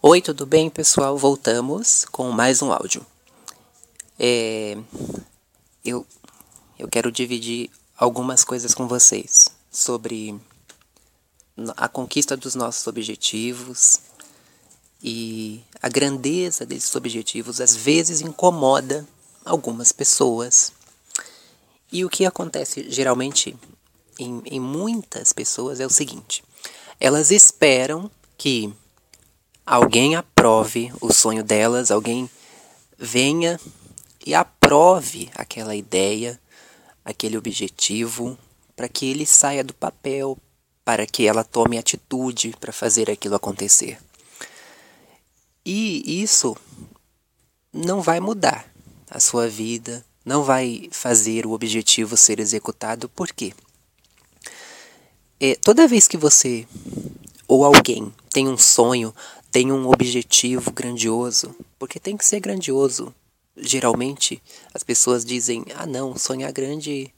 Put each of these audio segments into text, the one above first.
Oi, tudo bem, pessoal? Voltamos com mais um áudio. É, eu, eu quero dividir algumas coisas com vocês sobre a conquista dos nossos objetivos e a grandeza desses objetivos às vezes incomoda algumas pessoas. E o que acontece geralmente em, em muitas pessoas é o seguinte: elas esperam que alguém aprove o sonho delas, alguém venha e aprove aquela ideia, aquele objetivo, para que ele saia do papel, para que ela tome atitude para fazer aquilo acontecer. E isso não vai mudar a sua vida, não vai fazer o objetivo ser executado, por quê? É, toda vez que você ou alguém tem um sonho, tem um objetivo grandioso, porque tem que ser grandioso. Geralmente as pessoas dizem: ah, não, sonhar grande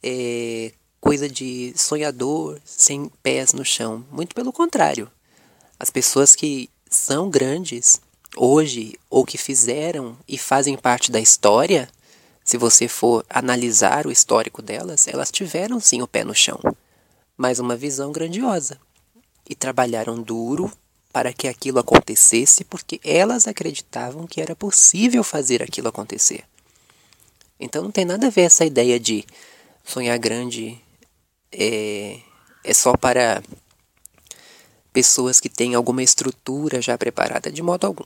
é coisa de sonhador sem pés no chão. Muito pelo contrário. As pessoas que são grandes hoje ou que fizeram e fazem parte da história, se você for analisar o histórico delas, elas tiveram sim o pé no chão, mas uma visão grandiosa e trabalharam duro para que aquilo acontecesse porque elas acreditavam que era possível fazer aquilo acontecer. Então não tem nada a ver essa ideia de sonhar grande é, é só para pessoas que têm alguma estrutura já preparada, de modo algum.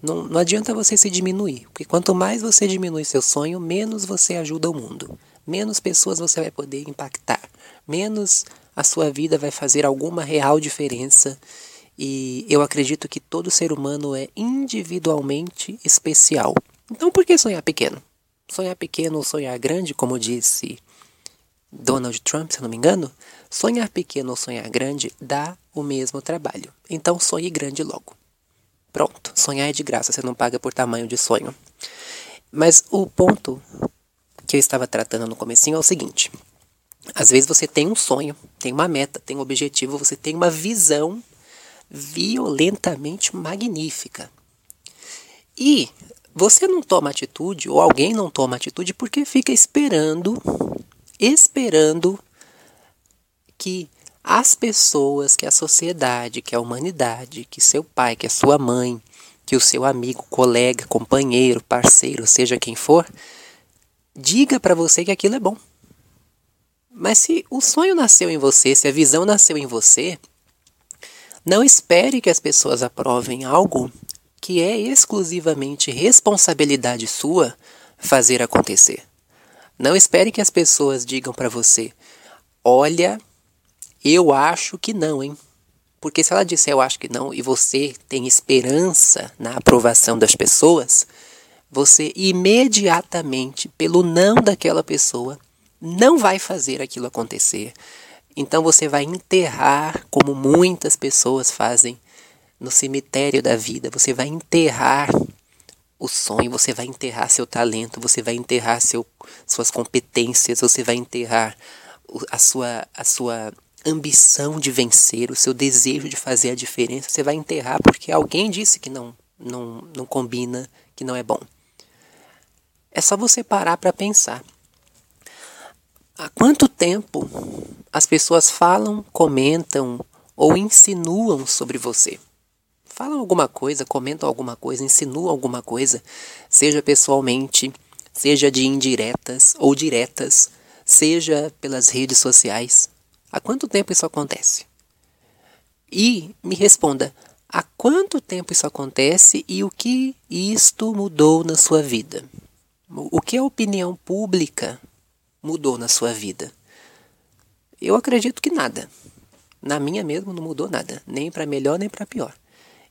Não, não adianta você se diminuir, porque quanto mais você diminui seu sonho, menos você ajuda o mundo, menos pessoas você vai poder impactar, menos a sua vida vai fazer alguma real diferença. E eu acredito que todo ser humano é individualmente especial. Então por que sonhar pequeno? Sonhar pequeno ou sonhar grande, como disse Donald Trump, se não me engano, sonhar pequeno ou sonhar grande dá o mesmo trabalho. Então sonhe grande logo. Pronto, sonhar é de graça, você não paga por tamanho de sonho. Mas o ponto que eu estava tratando no comecinho é o seguinte: às vezes você tem um sonho, tem uma meta, tem um objetivo, você tem uma visão violentamente magnífica. E você não toma atitude, ou alguém não toma atitude, porque fica esperando, esperando que as pessoas, que a sociedade, que a humanidade, que seu pai, que a sua mãe, que o seu amigo, colega, companheiro, parceiro, seja quem for, diga para você que aquilo é bom. Mas se o sonho nasceu em você, se a visão nasceu em você, não espere que as pessoas aprovem algo que é exclusivamente responsabilidade sua fazer acontecer. Não espere que as pessoas digam para você: "Olha, eu acho que não, hein?" Porque se ela disser eu acho que não e você tem esperança na aprovação das pessoas, você imediatamente, pelo não daquela pessoa, não vai fazer aquilo acontecer. Então você vai enterrar, como muitas pessoas fazem no cemitério da vida, você vai enterrar o sonho, você vai enterrar seu talento, você vai enterrar seu, suas competências, você vai enterrar a sua, a sua ambição de vencer, o seu desejo de fazer a diferença, você vai enterrar porque alguém disse que não, não, não combina, que não é bom. É só você parar para pensar. Há quanto tempo as pessoas falam, comentam ou insinuam sobre você? Falam alguma coisa, comentam alguma coisa, insinuam alguma coisa, seja pessoalmente, seja de indiretas ou diretas, seja pelas redes sociais. Há quanto tempo isso acontece? E me responda, há quanto tempo isso acontece e o que isto mudou na sua vida? O que a opinião pública mudou na sua vida? Eu acredito que nada. Na minha mesmo não mudou nada, nem para melhor nem para pior.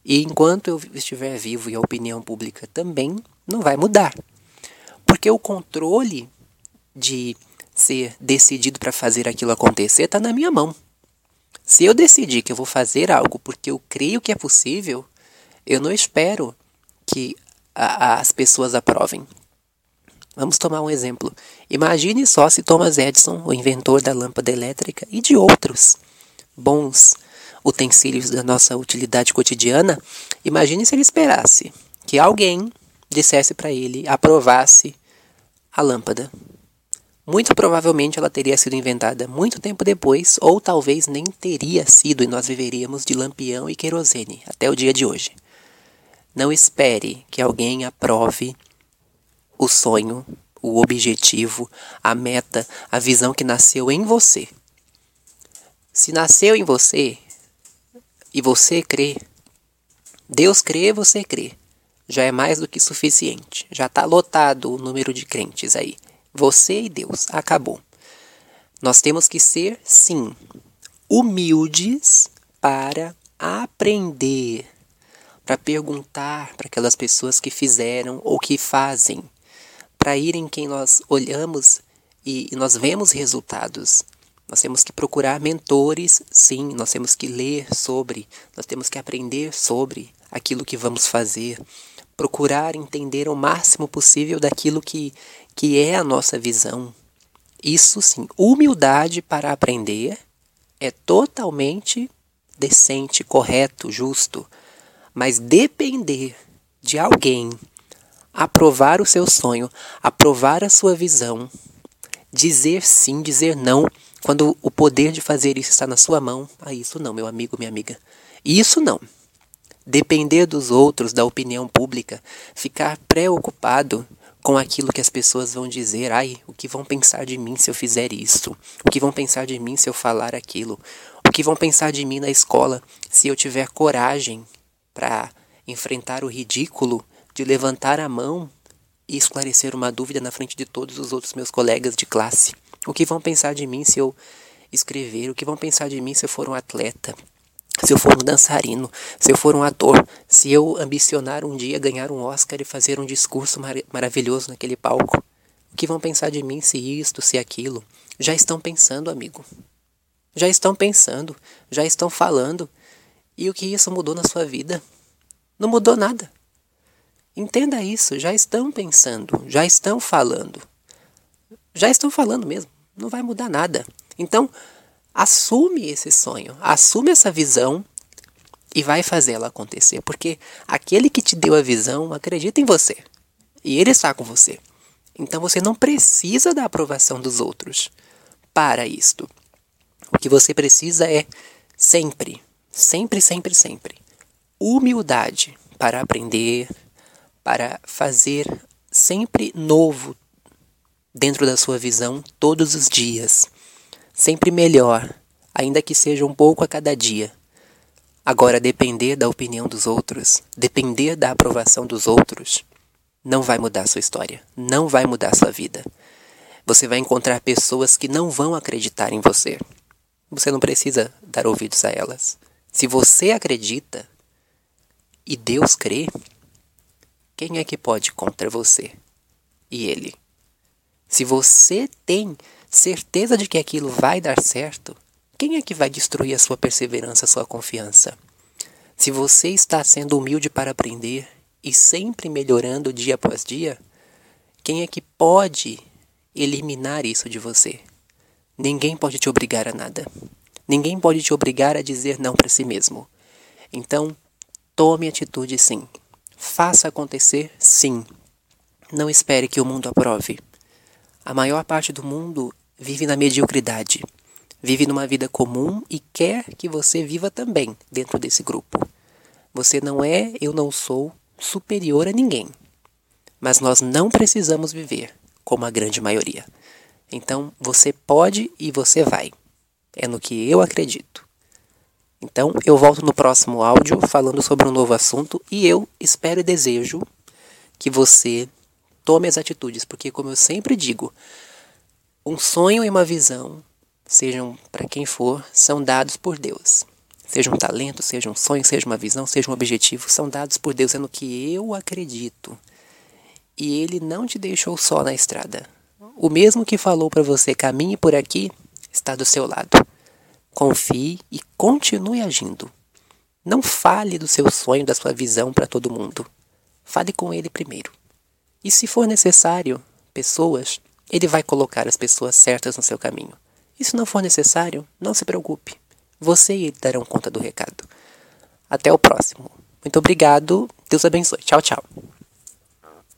E enquanto eu estiver vivo e a opinião pública também, não vai mudar. Porque o controle de ser decidido para fazer aquilo acontecer está na minha mão. Se eu decidir que eu vou fazer algo porque eu creio que é possível, eu não espero que a, as pessoas aprovem. Vamos tomar um exemplo. Imagine só se Thomas Edison, o inventor da lâmpada elétrica e de outros bons utensílios da nossa utilidade cotidiana, imagine se ele esperasse que alguém dissesse para ele, aprovasse a lâmpada. Muito provavelmente ela teria sido inventada muito tempo depois, ou talvez nem teria sido, e nós viveríamos de lampião e querosene até o dia de hoje. Não espere que alguém aprove o sonho, o objetivo, a meta, a visão que nasceu em você. Se nasceu em você e você crê, Deus crê, você crê. Já é mais do que suficiente. Já está lotado o número de crentes aí. Você e Deus. Acabou. Nós temos que ser, sim, humildes para aprender, para perguntar para aquelas pessoas que fizeram ou que fazem, para ir em quem nós olhamos e, e nós vemos resultados. Nós temos que procurar mentores, sim, nós temos que ler sobre, nós temos que aprender sobre aquilo que vamos fazer, procurar entender o máximo possível daquilo que, que é a nossa visão. Isso sim, humildade para aprender é totalmente decente, correto, justo. Mas depender de alguém aprovar o seu sonho, aprovar a sua visão, dizer sim, dizer não, quando o poder de fazer isso está na sua mão, ah, isso não, meu amigo, minha amiga. Isso não. Depender dos outros, da opinião pública, ficar preocupado com aquilo que as pessoas vão dizer. Ai, o que vão pensar de mim se eu fizer isso? O que vão pensar de mim se eu falar aquilo? O que vão pensar de mim na escola se eu tiver coragem para enfrentar o ridículo de levantar a mão e esclarecer uma dúvida na frente de todos os outros meus colegas de classe? O que vão pensar de mim se eu escrever? O que vão pensar de mim se eu for um atleta? se eu for um dançarino, se eu for um ator, se eu ambicionar um dia ganhar um Oscar e fazer um discurso mar maravilhoso naquele palco, o que vão pensar de mim se isto, se aquilo? Já estão pensando, amigo. Já estão pensando, já estão falando. E o que isso mudou na sua vida? Não mudou nada. Entenda isso, já estão pensando, já estão falando. Já estão falando mesmo, não vai mudar nada. Então, assume esse sonho, assume essa visão e vai fazer ela acontecer, porque aquele que te deu a visão acredita em você e ele está com você. Então você não precisa da aprovação dos outros para isto. O que você precisa é sempre, sempre, sempre, sempre humildade para aprender, para fazer sempre novo dentro da sua visão todos os dias sempre melhor, ainda que seja um pouco a cada dia. Agora, depender da opinião dos outros, depender da aprovação dos outros, não vai mudar sua história, não vai mudar sua vida. Você vai encontrar pessoas que não vão acreditar em você. Você não precisa dar ouvidos a elas. Se você acredita e Deus crê, quem é que pode contra você e Ele? Se você tem certeza de que aquilo vai dar certo, quem é que vai destruir a sua perseverança, a sua confiança? Se você está sendo humilde para aprender e sempre melhorando dia após dia, quem é que pode eliminar isso de você? Ninguém pode te obrigar a nada. Ninguém pode te obrigar a dizer não para si mesmo. Então, tome atitude sim. Faça acontecer sim. Não espere que o mundo aprove. A maior parte do mundo vive na mediocridade, vive numa vida comum e quer que você viva também dentro desse grupo. Você não é, eu não sou superior a ninguém. Mas nós não precisamos viver como a grande maioria. Então você pode e você vai. É no que eu acredito. Então eu volto no próximo áudio falando sobre um novo assunto e eu espero e desejo que você tome as atitudes, porque como eu sempre digo, um sonho e uma visão, sejam para quem for, são dados por Deus. Seja um talento, seja um sonho, seja uma visão, seja um objetivo, são dados por Deus, é no que eu acredito. E Ele não te deixou só na estrada. O mesmo que falou para você caminhe por aqui está do seu lado. Confie e continue agindo. Não fale do seu sonho, da sua visão para todo mundo. Fale com ele primeiro. E se for necessário, pessoas ele vai colocar as pessoas certas no seu caminho. E se não for necessário, não se preocupe. Você e ele darão conta do recado. Até o próximo. Muito obrigado. Deus abençoe. Tchau, tchau.